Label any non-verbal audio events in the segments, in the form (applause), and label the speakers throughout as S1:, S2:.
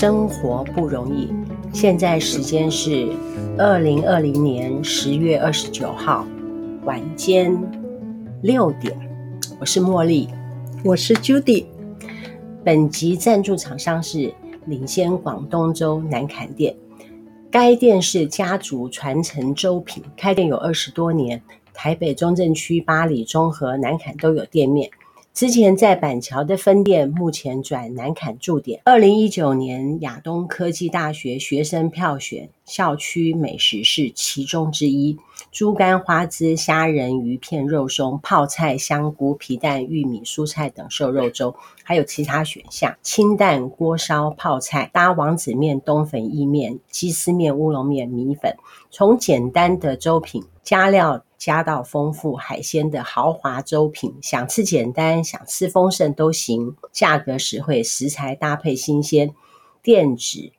S1: 生活不容易。现在时间是二零二零年十月二十九号晚间六点。我是茉莉，
S2: 我是 Judy。
S1: 本集赞助厂商是领先广东粥南坎店。该店是家族传承粥品，开店有二十多年，台北中正区、八里、中和、南坎都有店面。之前在板桥的分店，目前转南坎驻点。二零一九年亚东科技大学学生票选校区美食是其中之一。猪肝花枝虾仁鱼片肉松泡菜香菇皮蛋玉米蔬菜等瘦肉粥，还有其他选项：清淡锅烧泡菜搭王子面冬粉意面鸡丝面乌龙面米粉。从简单的粥品加料。加到丰富海鲜的豪华粥品，想吃简单，想吃丰盛都行。价格实惠，食材搭配新鲜。店址：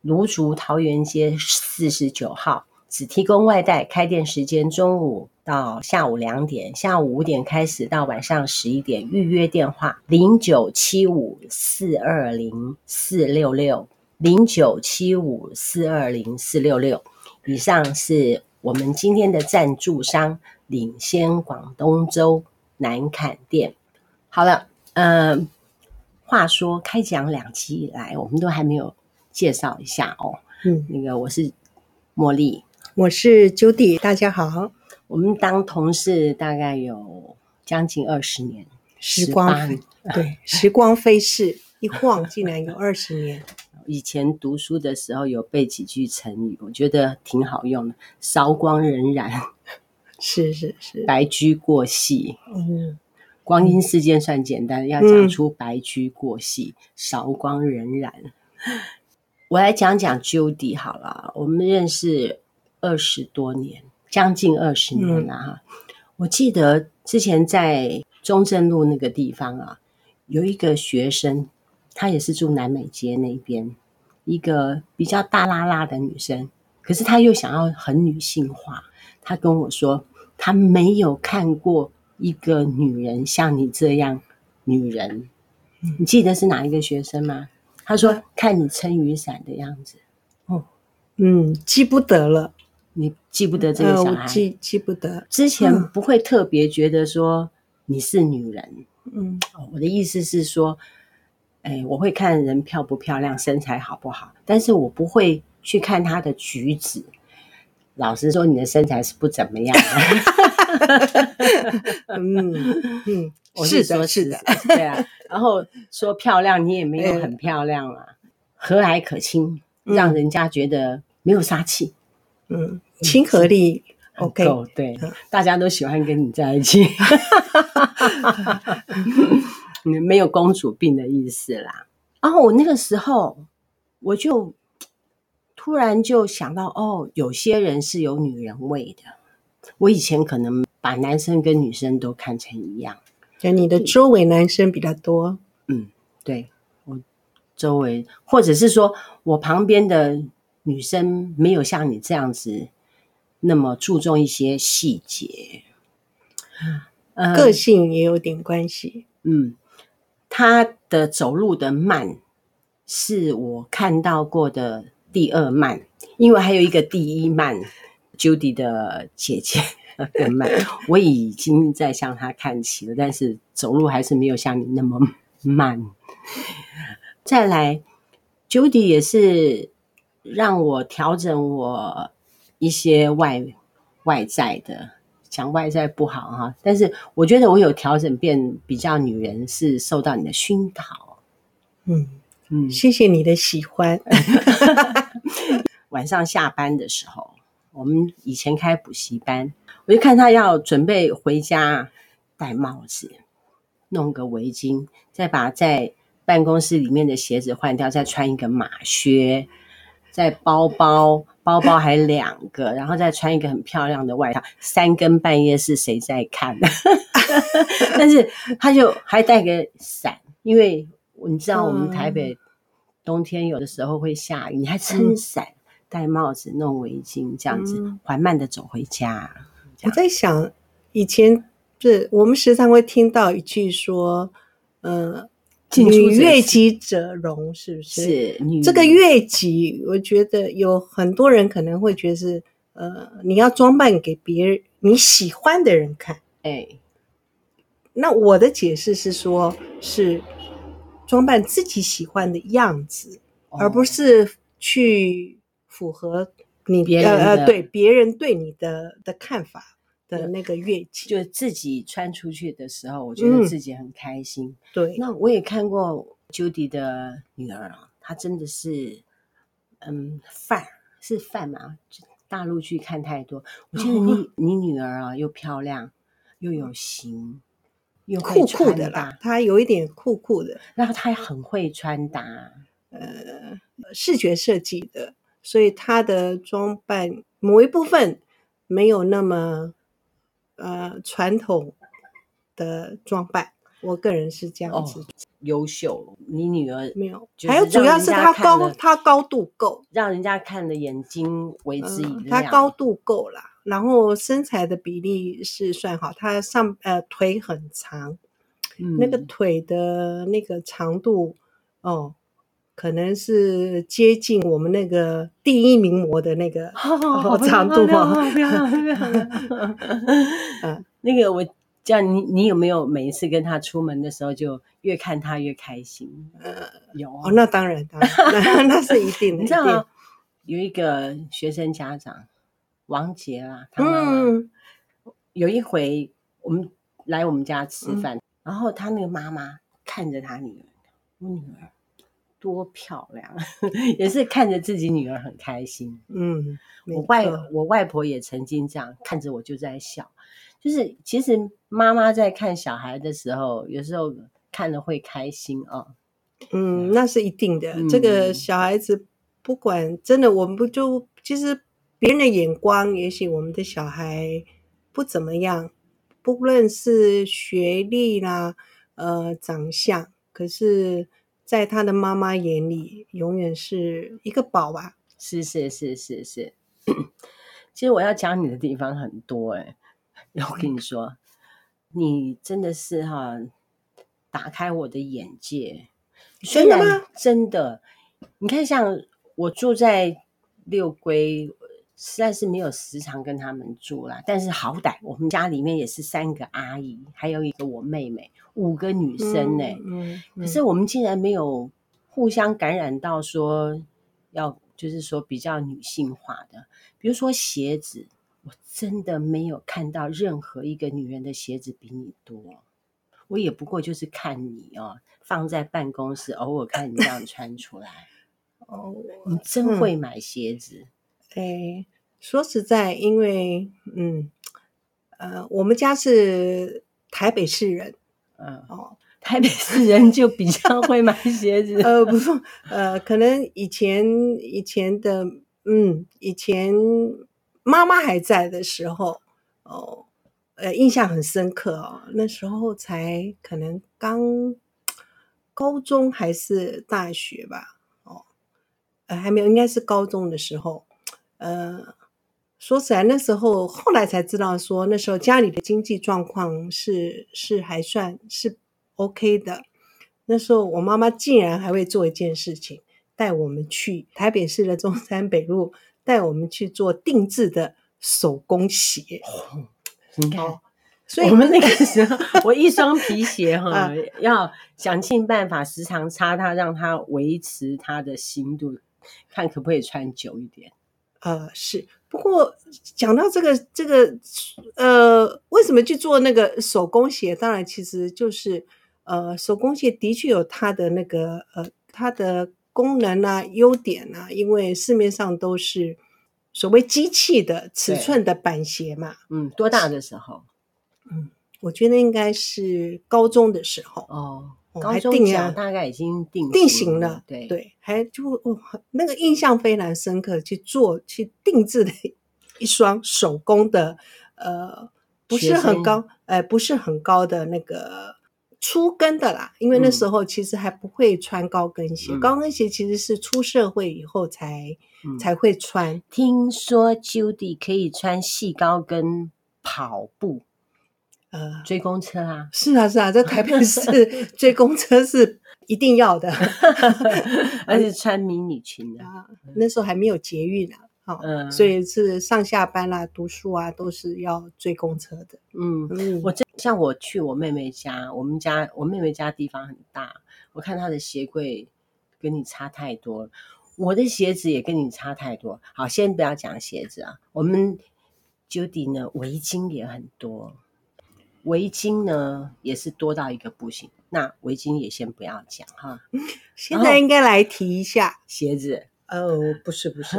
S1: 芦竹桃园街四十九号，只提供外带。开店时间中午到下午两点，下午五点开始到晚上十一点。预约电话：零九七五四二零四六六零九七五四二零四六六。以上是。我们今天的赞助商领先广东州南坎店。好了，嗯、呃，话说开讲两期以来，我们都还没有介绍一下哦。嗯，那个我是茉莉，
S2: 我是 Judy，大家好。
S1: 我们当同事大概有将近二十年，
S2: 时光对，时光飞逝，一晃竟然有二十年。
S1: 以前读书的时候有背几句成语，我觉得挺好用的。韶光荏苒，(laughs)
S2: 是是是。
S1: 白驹过隙，嗯，光阴似箭算简单，要讲出白驹过隙，韶、嗯、光荏苒。我来讲讲 Judy 好了，我们认识二十多年，将近二十年了哈。嗯、我记得之前在中正路那个地方啊，有一个学生。她也是住南美街那边，一个比较大拉拉的女生，可是她又想要很女性化。她跟我说，她没有看过一个女人像你这样女人。嗯、你记得是哪一个学生吗？她说看你撑雨伞的样子。
S2: 哦，嗯，记不得了。
S1: 你记不得这个小孩？
S2: 呃、记记不得。
S1: 之前不会特别觉得说你是女人。嗯，我的意思是说。哎，我会看人漂不漂亮，身材好不好，但是我不会去看他的举止。老实说，你的身材是不怎么样的。(laughs) 嗯嗯，(laughs) 我是说是的，对啊。然后说漂亮，你也没有很漂亮啊，和蔼可亲，让人家觉得没有杀气。
S2: 嗯，亲和力 OK，
S1: 对，大家都喜欢跟你在一起。没有公主病的意思啦。然后我那个时候，我就突然就想到，哦，有些人是有女人味的。我以前可能把男生跟女生都看成一样。
S2: 就你的周围男生比较多。
S1: 嗯，对，我周围，或者是说我旁边的女生没有像你这样子那么注重一些细节。
S2: 嗯，个性也有点关系。
S1: 嗯。他的走路的慢是我看到过的第二慢，因为还有一个第一慢，Judy 的姐姐 (laughs) 更慢。我已经在向他看齐了，但是走路还是没有像你那么慢。再来，Judy 也是让我调整我一些外外在的。讲外在不好哈，但是我觉得我有调整变比较女人，是受到你的熏陶。
S2: 嗯嗯，谢谢你的喜欢。(laughs) (laughs)
S1: 晚上下班的时候，我们以前开补习班，我就看他要准备回家，戴帽子，弄个围巾，再把在办公室里面的鞋子换掉，再穿一个马靴，再包包。包包还两个，然后再穿一个很漂亮的外套。三更半夜是谁在看？(laughs) 但是他就还带个伞，因为你知道我们台北冬天有的时候会下雨，你还撑伞、戴帽子、弄围巾，这样子缓慢的走回家。
S2: 我在想，以前就是我们时常会听到一句说：“呃，女悦己者容，是不是？
S1: 是女
S2: 这个悦己，我觉得有很多人可能会觉得是，呃，你要装扮给别人你喜欢的人看。
S1: 哎，
S2: 那我的解释是说，是装扮自己喜欢的样子，哦、而不是去符合你别人呃对别人对你的的看法。的那个乐器，
S1: 就自己穿出去的时候，我觉得自己很开心。嗯、
S2: 对，
S1: 那我也看过 Judy 的女儿啊，她真的是，嗯，范是范嘛？大陆剧看太多，我觉得你、(laughs) 哦、你女儿啊，又漂亮又有型，又
S2: 酷酷的啦。她有一点酷酷的，
S1: 然后她也很会穿搭，
S2: 呃，视觉设计的，所以她的装扮某一部分没有那么。呃，传统的装扮，我个人是这样子。哦、
S1: 优秀，你女儿
S2: 没有，还有主要是她高，她高度够，
S1: 让人家看的眼睛为之一亮。
S2: 她、呃、高度够了，然后身材的比例是算好，她上呃腿很长，嗯、那个腿的那个长度哦。可能是接近我们那个第一名模的那个 (laughs) 长度吧。(laughs)
S1: 嗯，(laughs) 那个我叫你，你有没有每一次跟他出门的时候，就越看他越开心？呃，有
S2: 哦，那当然，当然，那那是一定的。
S1: 你知道吗？有一个学生家长王杰啦，他妈妈有一回我们来我们家吃饭，然后他那个妈妈看着他女儿，我女儿。多漂亮，(laughs) 也是看着自己女儿很开心。嗯，我外我外婆也曾经这样看着我就在笑，就是其实妈妈在看小孩的时候，有时候看了会开心啊、哦。
S2: 嗯，那是一定的。嗯、这个小孩子不管真的，我们不就其实别人的眼光，也许我们的小孩不怎么样，不论是学历啦，呃，长相，可是。在他的妈妈眼里，永远是一个宝吧？
S1: 是是是是是。其实我要讲你的地方很多哎，我跟你说，你真的是哈，打开我的眼界。
S2: 真的吗？
S1: 真的。你看，像我住在六龟，实在是没有时常跟他们住啦。但是好歹我们家里面也是三个阿姨，还有一个我妹妹。五个女生呢、欸嗯嗯嗯，可是我们竟然没有互相感染到说要就是说比较女性化的，比如说鞋子，我真的没有看到任何一个女人的鞋子比你多。我也不过就是看你哦，放在办公室，偶尔看你这样穿出来。(laughs) 哦，你真会买鞋子。
S2: 哎、嗯，说实在，因为嗯呃，我们家是台北市人。
S1: 嗯哦，(laughs) 台北市人就比较会买鞋子。
S2: 呃，不是，呃，可能以前以前的，嗯，以前妈妈还在的时候，哦，呃，印象很深刻哦。那时候才可能刚高中还是大学吧，哦，呃，还没有，应该是高中的时候，呃。说起来，那时候后来才知道，说那时候家里的经济状况是是还算是 OK 的。那时候我妈妈竟然还会做一件事情，带我们去台北市的中山北路，带我们去做定制的手工鞋。
S1: 哦、你看、哦，所以我们那个时候，我一双皮鞋哈、啊，要想尽办法时常擦它，让它维持它的新度，看可不可以穿久一点。
S2: 呃，是。不过讲到这个这个呃，为什么去做那个手工鞋？当然，其实就是呃，手工鞋的确有它的那个呃，它的功能啊、优点啊。因为市面上都是所谓机器的尺寸的板鞋嘛。
S1: 嗯，多大的时候？
S2: 嗯，我觉得应该是高中的时候。
S1: 哦。高中脚大概已经定
S2: 定型了，对对，还就哦，那个印象非常深刻，去做去定制的一双手工的，呃，不是很高，呃，不是很高的那个粗跟的啦，因为那时候其实还不会穿高跟鞋，嗯、高跟鞋其实是出社会以后才、嗯、才会穿。
S1: 听说 Judy 可以穿细高跟跑步。
S2: 呃，
S1: 追公车啊，
S2: 是啊是啊，在台北 (laughs) 市追公车是一定要的 (laughs) (laughs)
S1: 而且穿迷你裙的，
S2: 啊，那时候还没有捷运啊。好，
S1: 嗯，
S2: 所以是上下班啦、读书啊，都是要追公车的。
S1: 嗯，嗯我这像我去我妹妹家，我们家我妹妹家地方很大，我看她的鞋柜跟你差太多，我的鞋子也跟你差太多。好，先不要讲鞋子啊，我们 Judy 呢，围巾也很多，围巾呢也是多到一个不行。那围巾也先不要讲哈，
S2: 现在应该来提一下
S1: 鞋子。
S2: 哦，不是不是，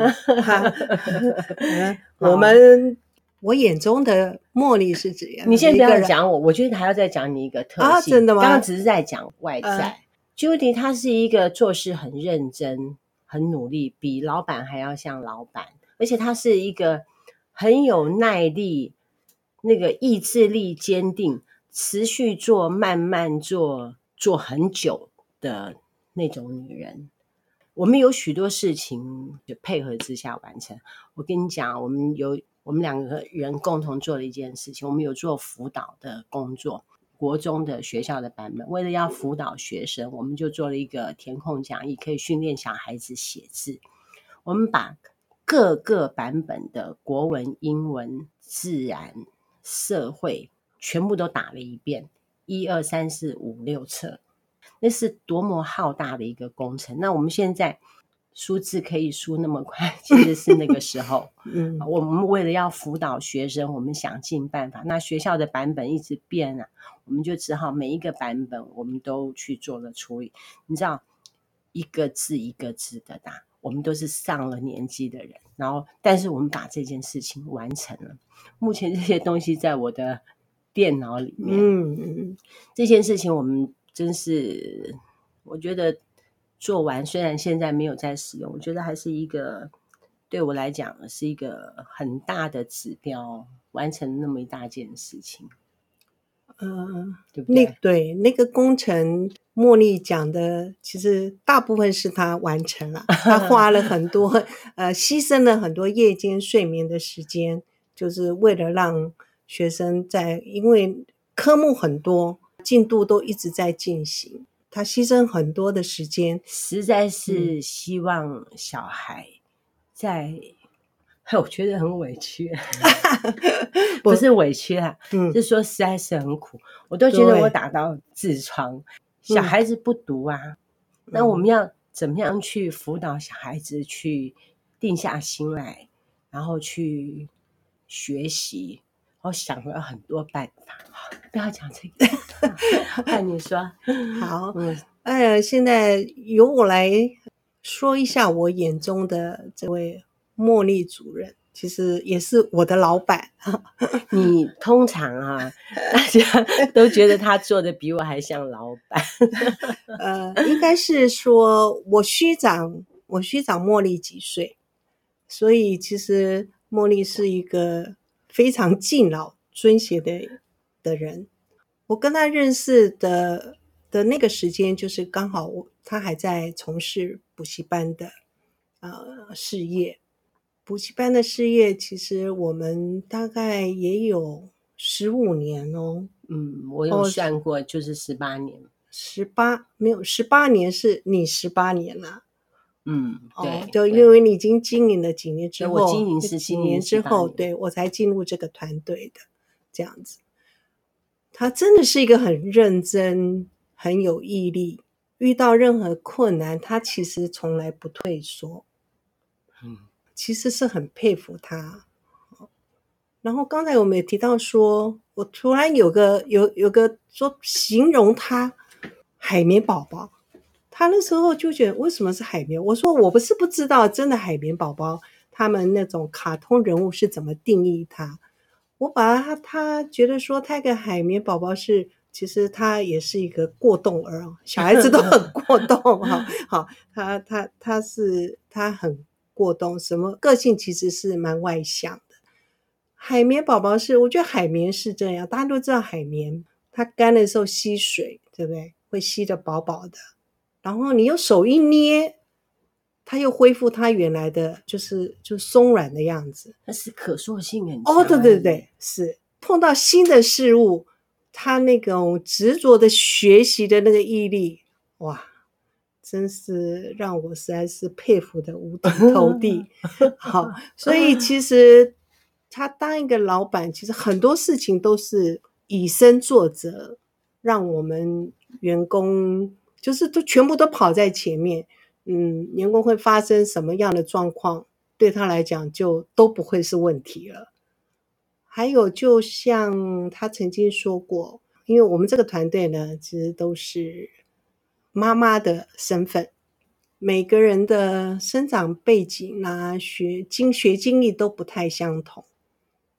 S2: 我们 (laughs) 我眼中的茉莉是怎样？
S1: 你先不要讲我，我觉得还要再讲你一个特性。
S2: 啊，真的吗？
S1: 刚刚只是在讲外在。Judy 她是一个做事很认真、很努力，比老板还要像老板，而且她是一个很有耐力、那个意志力坚定、持续做、慢慢做、做很久的那种女人。我们有许多事情就配合之下完成。我跟你讲，我们有我们两个人共同做了一件事情，我们有做辅导的工作，国中的学校的版本。为了要辅导学生，我们就做了一个填空讲义，可以训练小孩子写字。我们把各个版本的国文、英文、自然、社会全部都打了一遍，一二三四五六册。那是多么浩大的一个工程！那我们现在输字可以输那么快，(laughs) 其实是那个时候。(laughs) 嗯，我们为了要辅导学生，我们想尽办法。那学校的版本一直变啊，我们就只好每一个版本我们都去做了处理。你知道，一个字一个字的打，我们都是上了年纪的人，然后但是我们把这件事情完成了。目前这些东西在我的电脑里面。嗯嗯，这件事情我们。真是，我觉得做完，虽然现在没有在使用，我觉得还是一个对我来讲是一个很大的指标，完成那么一大件事情。嗯，对不对？
S2: 那对那个工程，茉莉讲的，其实大部分是他完成了，他花了很多，(laughs) 呃，牺牲了很多夜间睡眠的时间，就是为了让学生在，因为科目很多。进度都一直在进行，他牺牲很多的时间，
S1: 实在是希望小孩在，嗯、我觉得很委屈，(laughs) 不是委屈啊，嗯，是说实在是很苦，我都觉得我打到痔疮，小孩子不读啊，嗯、那我们要怎么样去辅导小孩子去定下心来，然后去学习？我想了很多办法，不要讲这个。(laughs) 那你说 (laughs)
S2: 好，嗯，哎呀，现在由我来说一下我眼中的这位茉莉主任，其实也是我的老板。(laughs)
S1: 你通常啊，大家都觉得他做的比我还像老板。
S2: 呃，应该是说我虚长，我虚长茉莉几岁，所以其实茉莉是一个。非常敬老尊贤的的人，我跟他认识的的那个时间，就是刚好我他还在从事补习班的呃事业。补习班的事业，其实我们大概也有十五年哦。
S1: 嗯，我有算过，就是十八年。
S2: 十八没有十八年，是你十八年了。
S1: 嗯，对，
S2: 哦、就因为你已经经营了几年之后，
S1: 我经营十几年
S2: 之后，对我才进入这个团队的这样子。他真的是一个很认真、很有毅力，遇到任何困难，他其实从来不退缩。嗯，其实是很佩服他。然后刚才我们也提到说，我突然有个有有个说形容他海绵宝宝。他那时候就觉得为什么是海绵？我说我不是不知道，真的海绵宝宝他们那种卡通人物是怎么定义他？我把他他觉得说他一个海绵宝宝是，其实他也是一个过动儿，小孩子都很 (laughs) 过动哈。好，他他他是他很过冬，什么个性其实是蛮外向的。海绵宝宝是，我觉得海绵是这样，大家都知道海绵，它干的时候吸水，对不对？会吸的饱饱的。然后你用手一捏，它又恢复它原来的就是就松软的样子。
S1: 它是可塑性很强。
S2: 哦，对对对，是碰到新的事物它那种执着的学习的那个毅力，哇，真是让我实在是佩服的五体投地。(laughs) 好，(laughs) 所以其实他当一个老板，其实很多事情都是以身作则，让我们员工就是都全部都跑在前面。嗯，员工会发生什么样的状况，对他来讲就都不会是问题了。还有，就像他曾经说过，因为我们这个团队呢，其实都是妈妈的身份，每个人的生长背景啊、学经学经历都不太相同。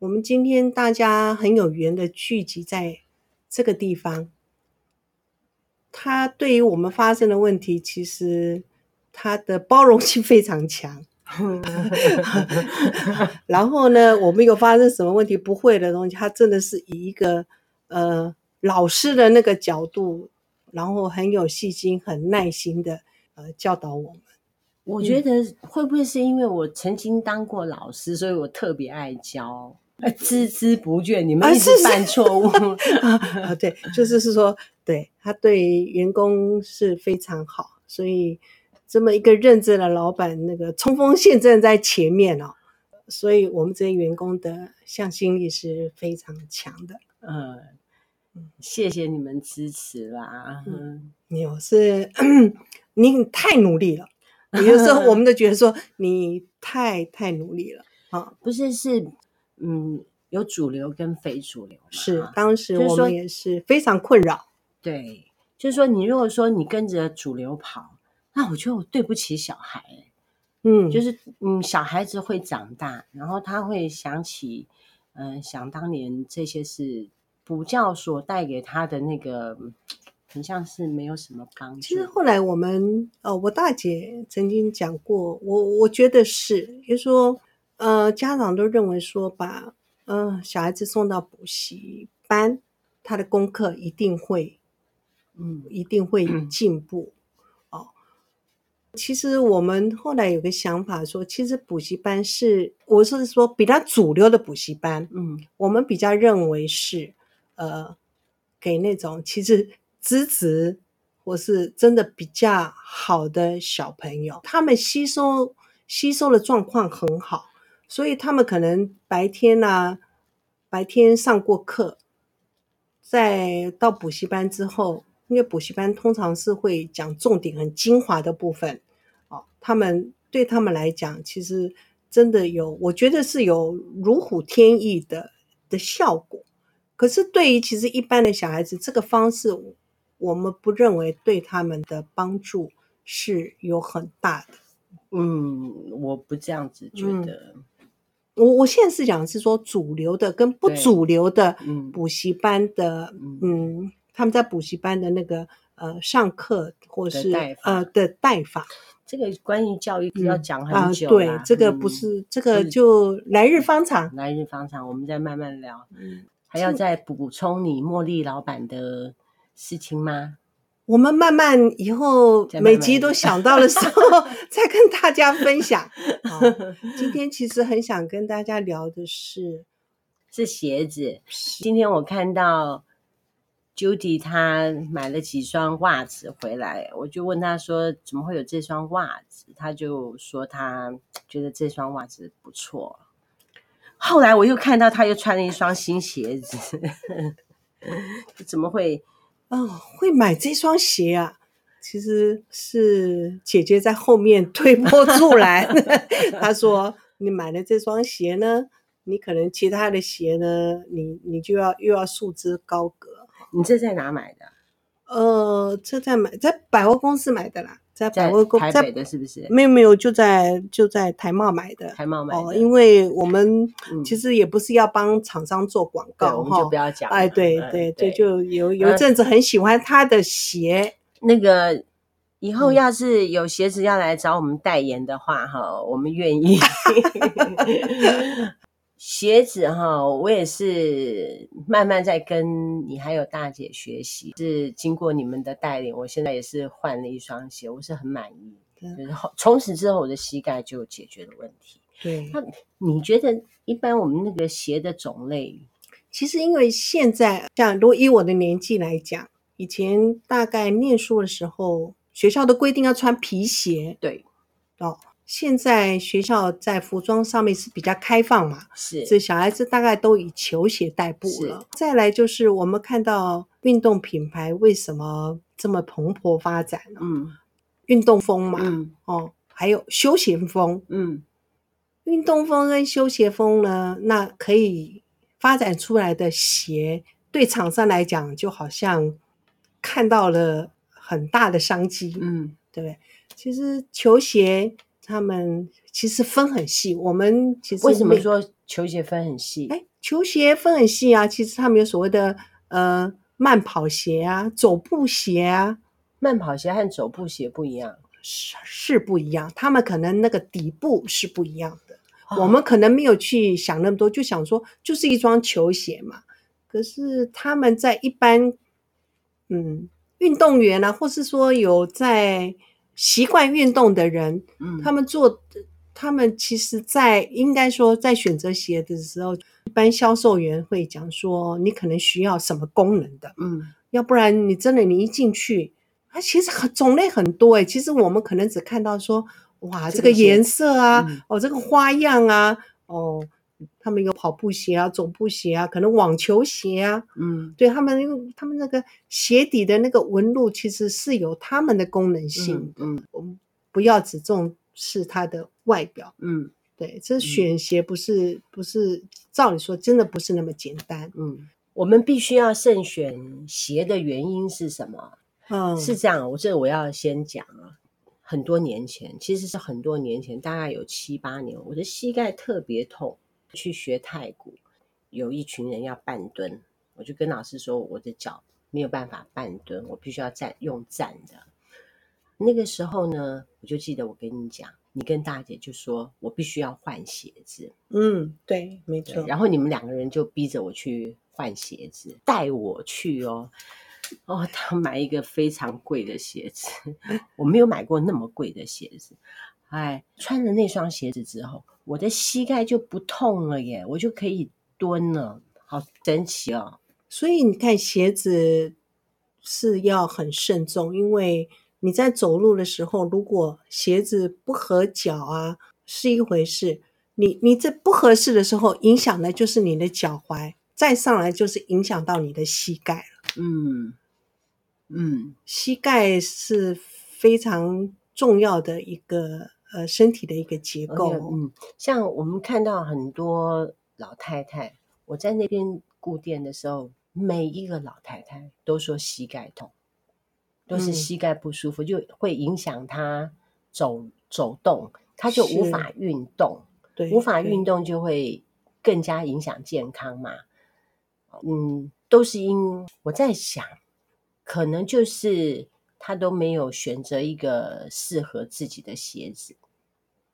S2: 我们今天大家很有缘的聚集在这个地方，他对于我们发生的问题，其实他的包容性非常强。(laughs) 然后呢，我们有发生什么问题不会的东西，他真的是以一个呃老师的那个角度，然后很有细心、很耐心的呃教导我们。
S1: 我觉得会不会是因为我曾经当过老师，所以我特别爱教，孜孜不倦。你们一直犯错误 (laughs)
S2: 啊？对，就是是说，对他对员工是非常好，所以。这么一个认真的老板，那个冲锋陷阵在前面哦，所以我们这些员工的向心力是非常强的。
S1: 嗯，谢谢你们支持啦。
S2: 嗯，有是 (clears throat) 你太努力了，(laughs) 有时候我们都觉得说你太太努力了啊，
S1: 不是是嗯，有主流跟非主流，
S2: 是当时我们也是非常困扰。
S1: 对，就是说你如果说你跟着主流跑。那我觉得我对不起小孩，嗯，就是嗯，小孩子会长大，然后他会想起，嗯、呃，想当年这些事，补教所带给他的那个，很像是没有什么帮助。
S2: 其实后来我们，呃，我大姐曾经讲过，我我觉得是，就是说，呃，家长都认为说，把呃小孩子送到补习班，他的功课一定会，嗯，一定会进步。嗯其实我们后来有个想法说，其实补习班是，我是说比较主流的补习班，嗯，我们比较认为是，呃，给那种其实资质或是真的比较好的小朋友，他们吸收吸收的状况很好，所以他们可能白天啊，白天上过课，在到补习班之后。因为补习班通常是会讲重点很精华的部分，哦，他们对他们来讲，其实真的有，我觉得是有如虎添翼的的效果。可是对于其实一般的小孩子，这个方式我们不认为对他们的帮助是有很大的。
S1: 嗯，我不这样子觉得。
S2: 嗯，我我现在是讲是说主流的跟不主流的补习班的，嗯。嗯他们在补习班的那个呃上课或是的呃的带法，
S1: 这个关于教育要讲很久，
S2: 嗯啊、对，这个不是、嗯、这个就来日方长，
S1: 来日方长，我们再慢慢聊。嗯，还要再补充你茉莉老板的事情吗？
S2: 我们慢慢以后每集都想到的时候 (laughs) 再跟大家分享。好，(laughs) 今天其实很想跟大家聊的是
S1: 是鞋子。今天我看到。Judy 她买了几双袜子回来，我就问她说：“怎么会有这双袜子？”她就说：“她觉得这双袜子不错。”后来我又看到他又穿了一双新鞋子，(laughs) 怎么会？
S2: 哦，会买这双鞋啊？其实是姐姐在后面推波助澜。(laughs) 她说：“你买了这双鞋呢，你可能其他的鞋呢，你你就要又要束之高阁。”
S1: 你这在哪买的？
S2: 呃，这在买在百货公司买的啦，在百货公
S1: 司台北的是不是？
S2: 没有没有，就在就在台贸买的。
S1: 台贸买的，
S2: 哦，因为我们其实也不是要帮厂商做广告，
S1: 嗯、我们就不要讲。
S2: 哎，对对对，就有有一阵子很喜欢他的鞋。
S1: 那个以后要是有鞋子要来找我们代言的话，哈、嗯，我们愿意。(laughs) (laughs) 鞋子哈，我也是慢慢在跟你还有大姐学习，是经过你们的带领，我现在也是换了一双鞋，我是很满意。就是从此之后，我的膝盖就解决了问题。
S2: 对，
S1: 那你觉得一般我们那个鞋的种类，
S2: 其实因为现在像如果以我的年纪来讲，以前大概念书的时候，学校都规定要穿皮鞋，
S1: 对，
S2: 哦。现在学校在服装上面是比较开放嘛，
S1: 是，
S2: 这小孩子大概都以球鞋代步了。再来就是我们看到运动品牌为什么这么蓬勃发展呢？
S1: 嗯，
S2: 运动风嘛，
S1: 嗯，
S2: 哦，还有休闲风，
S1: 嗯，
S2: 运动风跟休闲风呢，那可以发展出来的鞋，对厂商来讲就好像看到了很大的商机，
S1: 嗯，
S2: 对不对？其实球鞋。他们其实分很细，我们其实
S1: 为什么说球鞋分很细？
S2: 哎，球鞋分很细啊，其实他们有所谓的呃慢跑鞋啊、走步鞋啊。
S1: 慢跑鞋和走步鞋不一样，
S2: 是是不一样，他们可能那个底部是不一样的。
S1: 哦。
S2: 我们可能没有去想那么多，就想说就是一双球鞋嘛。可是他们在一般嗯运动员啊，或是说有在。习惯运动的人，嗯，他们做，他们其实，在应该说，在选择鞋的时候，一般销售员会讲说，你可能需要什么功能的，
S1: 嗯，
S2: 要不然你真的你一进去，啊，其实很种类很多诶，其实我们可能只看到说，哇，这个颜色啊，嗯，哦，这个花样啊，哦。他们有跑步鞋啊，走步鞋啊，可能网球鞋啊，
S1: 嗯，
S2: 对他们，因为他们那个鞋底的那个纹路其实是有他们的功能性，
S1: 嗯，
S2: 我们不要只重视它的外表，
S1: 嗯，
S2: 对，这选鞋不是、嗯、不是照理说真的不是那么简单，
S1: 嗯，我们必须要慎选鞋的原因是什么？
S2: 嗯，
S1: 是这样，我这我要先讲啊，很多年前，其实是很多年前，大概有七八年，我的膝盖特别痛。去学太古，有一群人要半蹲，我就跟老师说，我的脚没有办法半蹲，我必须要站用站的。那个时候呢，我就记得我跟你讲，你跟大姐就说我必须要换鞋子。
S2: 嗯，对，没错。
S1: 然后你们两个人就逼着我去换鞋子，带我去哦。哦，他买一个非常贵的鞋子，(laughs) 我没有买过那么贵的鞋子。哎，穿了那双鞋子之后，我的膝盖就不痛了耶，我就可以蹲了，好神奇哦！
S2: 所以你看，鞋子是要很慎重，因为你在走路的时候，如果鞋子不合脚啊，是一回事；你你这不合适的时候，影响的就是你的脚踝，再上来就是影响到你的膝盖了。
S1: 嗯嗯，
S2: 膝盖是非常重要的一个。呃，身体的一个结构，
S1: 嗯，像我们看到很多老太太，我在那边顾店的时候，每一个老太太都说膝盖痛，都是膝盖不舒服，嗯、就会影响她走走动，她就无法运动，
S2: 对，
S1: 无法运动就会更加影响健康嘛。嗯，都是因我在想，可能就是她都没有选择一个适合自己的鞋子。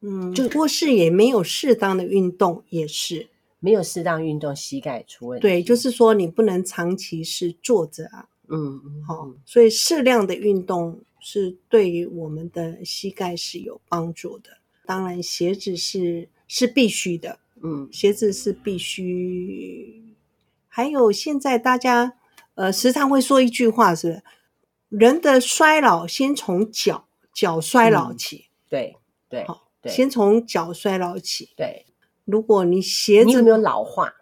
S2: 嗯，就卧室也没有适当的运动，也是
S1: 没有适当运动，膝盖出问题。
S2: 对，就是说你不能长期是坐着啊。
S1: 嗯嗯，
S2: 好、哦，所以适量的运动是对于我们的膝盖是有帮助的。当然，鞋子是是必须的。
S1: 嗯，鞋
S2: 子是必须。还有现在大家呃时常会说一句话是：人的衰老先从脚脚衰老起。
S1: 嗯、对对，好。对
S2: 先从脚衰老起。
S1: 对，
S2: 如果你鞋子
S1: 你有没有老化？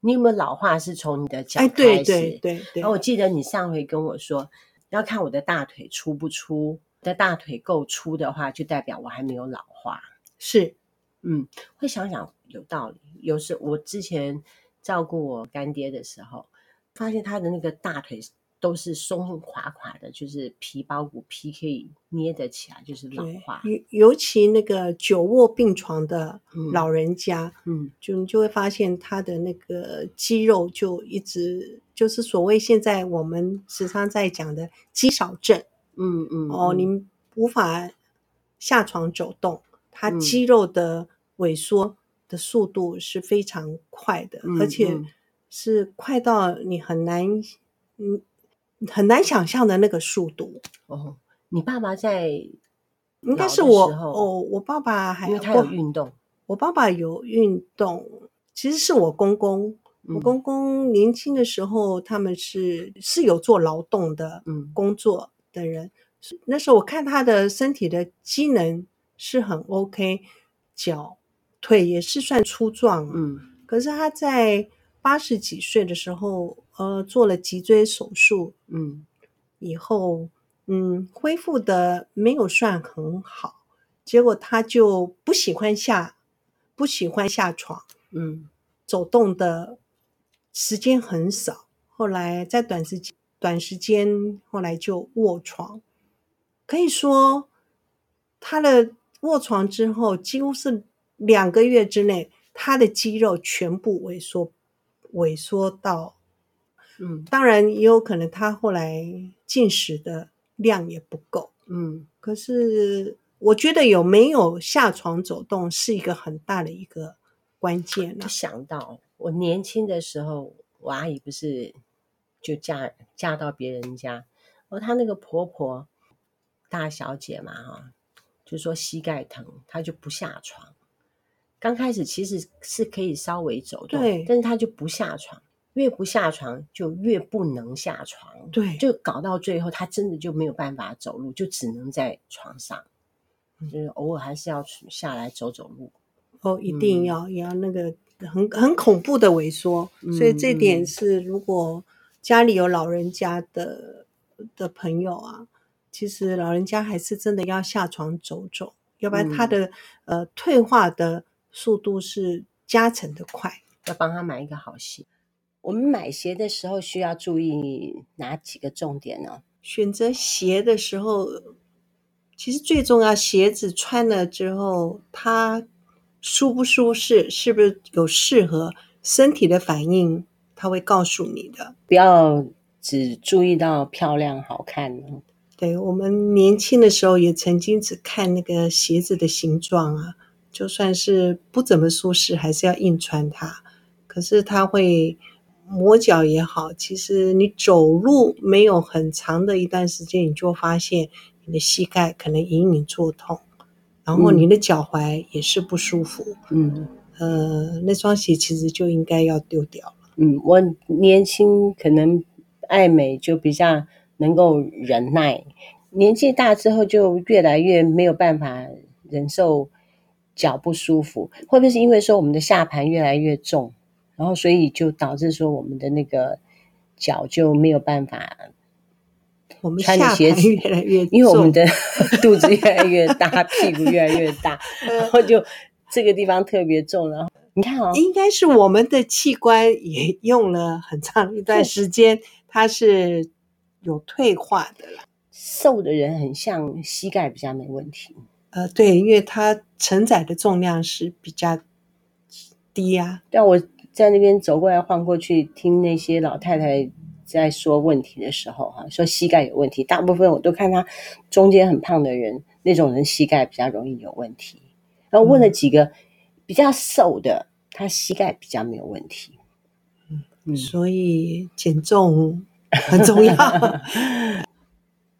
S1: 你有没有老化是从你的脚开始？
S2: 哎，对对对对。
S1: 然后我记得你上回跟我说，要看我的大腿粗不粗，我的大腿够粗的话，就代表我还没有老化。
S2: 是，
S1: 嗯，会想想有道理。有时我之前照顾我干爹的时候，发现他的那个大腿。都是松松垮垮的，就是皮包骨皮可以捏得起来，就是老化。
S2: 尤尤其那个久卧病床的老人家，
S1: 嗯，
S2: 就你就会发现他的那个肌肉就一直就是所谓现在我们时常在讲的肌少症，
S1: 嗯嗯，
S2: 哦，你无法下床走动，他肌肉的萎缩的速度是非常快的，
S1: 嗯、
S2: 而且是快到你很难，嗯。很难想象的那个速度
S1: 哦。你爸爸在
S2: 应该是我哦，我爸爸还
S1: 因为他有运动，
S2: 我爸爸有运动，其实是我公公我公公年轻的时候，他们是是有做劳动的工作的人。嗯、那时候我看他的身体的机能是很 OK，脚腿也是算粗壮。嗯，可是他在八十几岁的时候，呃，做了脊椎手术。嗯，以后嗯恢复的没有算很好，结果他就不喜欢下不喜欢下床。嗯，走动的。时间很少，后来在短时间短时间，后来就卧床。可以说，他的卧床之后，几乎是两个月之内，他的肌肉全部萎缩，萎缩到，嗯，当然也有可能他后来进食的量也不够，嗯。可是我觉得有没有下床走动是一个很大的一个关键。
S1: 就想到。我年轻的时候，我阿姨不是就嫁嫁到别人家，而她那个婆婆大小姐嘛，哈，就说膝盖疼，她就不下床。刚开始其实是可以稍微走动，对，但是他就不下床，越不下床就越不能下床，对，就搞到最后，他真的就没有办法走路，就只能在床上，就是偶尔还是要下来走走路。
S2: 哦，一定要、嗯、要那个。很很恐怖的萎缩，所以这点是如果家里有老人家的的朋友啊，其实老人家还是真的要下床走走，要不然他的、退化的速度是加成的快。
S1: 要帮他买一个好鞋。我们买鞋的时候需要注意哪几个重点呢？
S2: 选择鞋的时候，其实最重要，鞋子穿了之后，它。舒不舒适，是不是有适合身体的反应？他会告诉你的。
S1: 不要只注意到漂亮好看。
S2: 对，我们年轻的时候也曾经只看那个鞋子的形状啊，就算是不怎么舒适，还是要硬穿它。可是它会磨脚也好，其实你走路没有很长的一段时间，你就发现你的膝盖可能隐隐作痛。然后你的脚踝也是不舒服，嗯，呃，那双鞋其实就应该要丢掉了。
S1: 嗯，我年轻可能爱美，就比较能够忍耐，年纪大之后就越来越没有办法忍受脚不舒服，会不会是因为说我们的下盘越来越重，然后所以就导致说我们的那个脚就没有办法。
S2: 我们穿的鞋子越来越重，
S1: 因为我们的 (laughs) 肚子越来越大，(laughs) 屁股越来越大，(laughs) 然后就这个地方特别重。然后你看哦，
S2: 应该是我们的器官也用了很长一段时间，它是有退化的了。
S1: 瘦的人很像膝盖比较没问题。
S2: 呃，对，因为它承载的重量是比较低呀。
S1: 但我在那边走过来晃过去，听那些老太太。在说问题的时候，哈，说膝盖有问题，大部分我都看他中间很胖的人，那种人膝盖比较容易有问题。然后问了几个比较瘦的，他膝盖比较没有问题。
S2: 嗯，所以减重很重要，(laughs)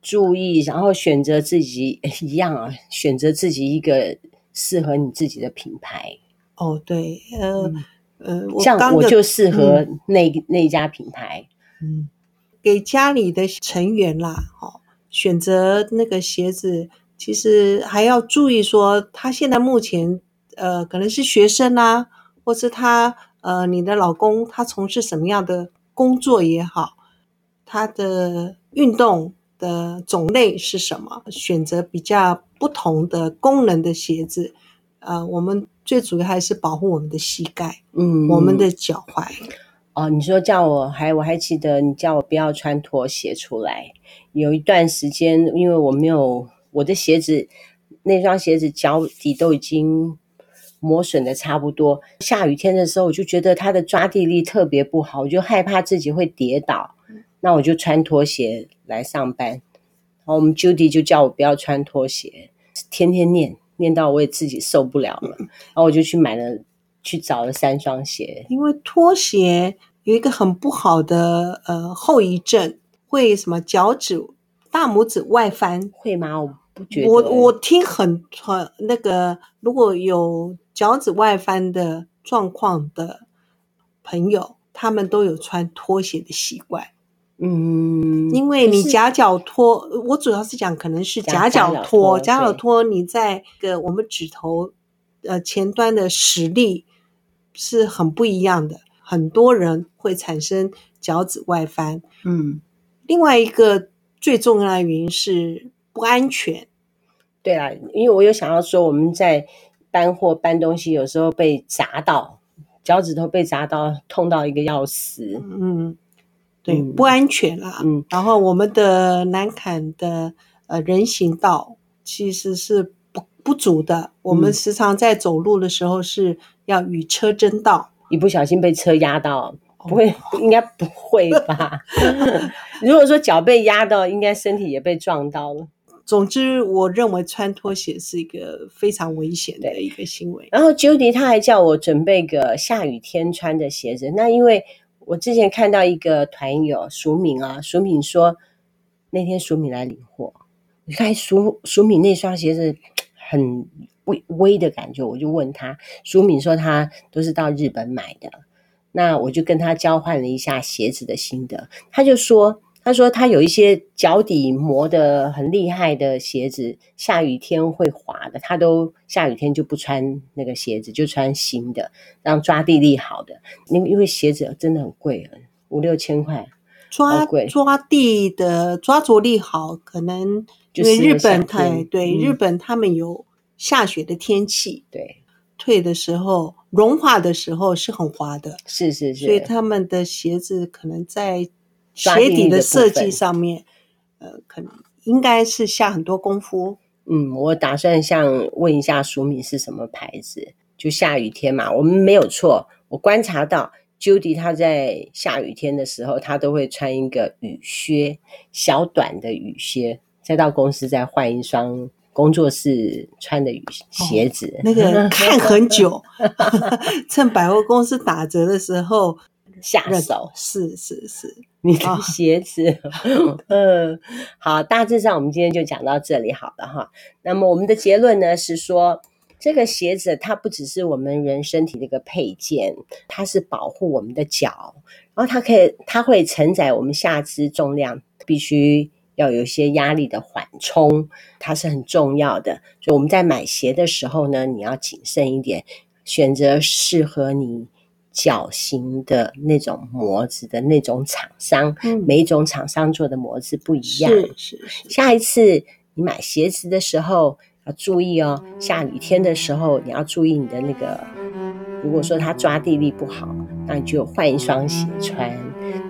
S1: 注意，然后选择自己一样啊，选择自己一个适合你自己的品牌。
S2: 哦，对，呃，嗯、呃，
S1: 像我就适合那、嗯、那家品牌。
S2: 嗯，给家里的成员啦，哦，选择那个鞋子，其实还要注意说，他现在目前呃，可能是学生啦，或是他呃，你的老公他从事什么样的工作也好，他的运动的种类是什么，选择比较不同的功能的鞋子，呃，我们最主要还是保护我们的膝盖，嗯，我们的脚踝。
S1: 哦，你说叫我还我还记得你叫我不要穿拖鞋出来。有一段时间，因为我没有我的鞋子，那双鞋子脚底都已经磨损的差不多。下雨天的时候，我就觉得它的抓地力特别不好，我就害怕自己会跌倒。那我就穿拖鞋来上班。然后我们 Judy 就叫我不要穿拖鞋，天天念念到我也自己受不了了。(laughs) 然后我就去买了。去找了三双鞋，
S2: 因为拖鞋有一个很不好的呃后遗症，会什么脚趾大拇指外翻，
S1: 会吗？我不觉得。
S2: 我我听很很那个，如果有脚趾外翻的状况的朋友，他们都有穿拖鞋的习惯。
S1: 嗯，
S2: 因为你夹脚托，我主要是讲可能是夹脚托，夹脚托你在个我们指头呃前端的实力是很不一样的，很多人会产生脚趾外翻。
S1: 嗯，
S2: 另外一个最重要的原因是不安全。
S1: 对啊，因为我有想要说，我们在搬货搬东西，有时候被砸到脚趾头被砸到，痛到一个要死。
S2: 嗯。对，不安全啦。
S1: 嗯，
S2: 然后我们的南坎的呃人行道其实是不不足的。我们时常在走路的时候是要与车争道，
S1: 一不小心被车压到，不会，哦、应该不会吧？(laughs) 如果说脚被压到，应该身体也被撞到了。
S2: 总之，我认为穿拖鞋是一个非常危险的一个行为。
S1: 然后 Judy 他还叫我准备个下雨天穿的鞋子，那因为。我之前看到一个团友淑敏啊，淑敏说那天淑敏来领货，你看淑淑敏那双鞋子很微微的感觉，我就问他，淑敏说他都是到日本买的，那我就跟他交换了一下鞋子的心得，他就说。他说他有一些脚底磨得很厉害的鞋子，下雨天会滑的，他都下雨天就不穿那个鞋子，就穿新的，让抓地力好的。因为因为鞋子真的很贵，五六千块，
S2: 抓抓地的抓着力好，可能因为日本太对、嗯、日本他们有下雪的天气，
S1: 对，
S2: 退的时候融化的时候是很滑的，
S1: 是是是，
S2: 所以他们的鞋子可能在。鞋底的设计上面，呃，可能应该是下很多功夫。
S1: 嗯，我打算像问一下淑敏是什么牌子。就下雨天嘛，我们没有错。我观察到 Judy 她在下雨天的时候，她都会穿一个雨靴，小短的雨靴，再到公司再换一双工作室穿的雨鞋子。
S2: 哦，那个 (laughs) 看很久，趁百货公司打折的时候。
S1: 下手
S2: 是是是，
S1: 你的鞋子，(laughs) 哦、嗯，好，大致上我们今天就讲到这里好了哈。那么我们的结论呢是说，这个鞋子它不只是我们人身体的一个配件，它是保护我们的脚，然后它可以，它会承载我们下肢重量，必须要有一些压力的缓冲，它是很重要的。所以我们在买鞋的时候呢，你要谨慎一点，选择适合你。脚型的那种模子的那种厂商，嗯，每一种厂商做的模子不一样。
S2: 是是是。
S1: 下一次你买鞋子的时候要注意哦，下雨天的时候你要注意你的那个，如果说它抓地力不好，那你就换一双鞋穿。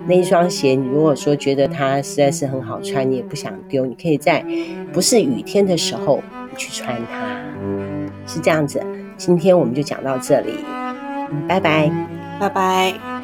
S1: 那一双鞋，你如果说觉得它实在是很好穿，你也不想丢，你可以在不是雨天的时候去穿它，是这样子。今天我们就讲到这里，嗯，拜拜。
S2: 拜拜。